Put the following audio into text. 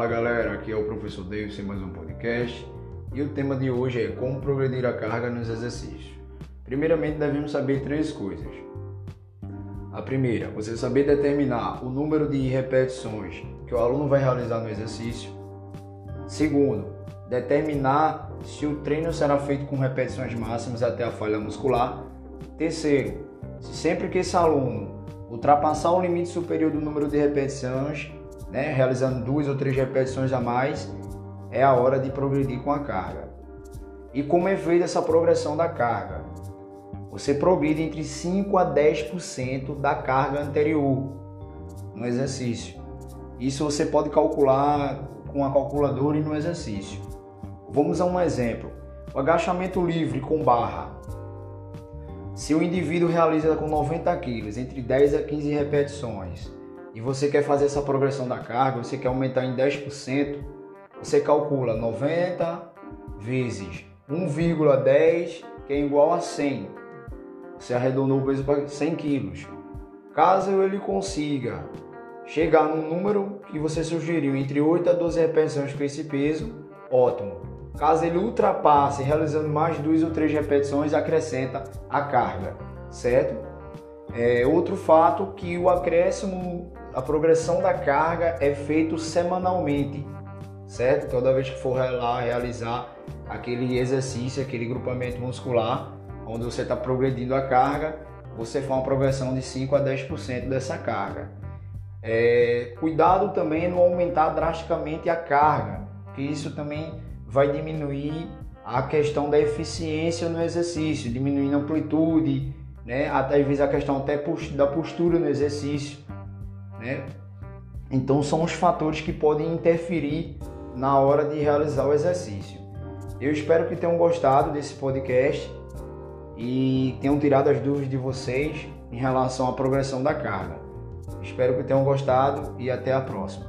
galera, aqui é o professor Davis em mais um podcast e o tema de hoje é como progredir a carga nos exercícios. Primeiramente devemos saber três coisas. A primeira, você saber determinar o número de repetições que o aluno vai realizar no exercício. Segundo, determinar se o treino será feito com repetições máximas até a falha muscular. Terceiro, se sempre que esse aluno ultrapassar o limite superior do número de repetições, né, realizando duas ou três repetições a mais, é a hora de progredir com a carga. E como é feita essa progressão da carga? Você progride entre 5 a 10% da carga anterior no exercício. Isso você pode calcular com a calculadora e no exercício. Vamos a um exemplo. O agachamento livre com barra. Se o indivíduo realiza com 90 quilos, entre 10 a 15 repetições, e você quer fazer essa progressão da carga, você quer aumentar em 10%, você calcula 90 vezes 1,10, que é igual a 100. Você arredondou o peso para 100 quilos. Caso ele consiga chegar num número que você sugeriu, entre 8 a 12 repetições com esse peso, ótimo. Caso ele ultrapasse realizando mais duas ou três repetições, acrescenta a carga, certo? É, outro fato que o acréscimo a progressão da carga é feito semanalmente, certo? Toda vez que for lá realizar aquele exercício, aquele grupamento muscular, onde você está progredindo a carga, você faz uma progressão de 5 a 10% dessa carga. É, cuidado também não aumentar drasticamente a carga, que isso também vai diminuir a questão da eficiência no exercício, diminuindo a amplitude, né? até às vezes a questão até da postura no exercício né? Então são os fatores que podem interferir na hora de realizar o exercício. Eu espero que tenham gostado desse podcast e tenham tirado as dúvidas de vocês em relação à progressão da carga. Espero que tenham gostado e até a próxima.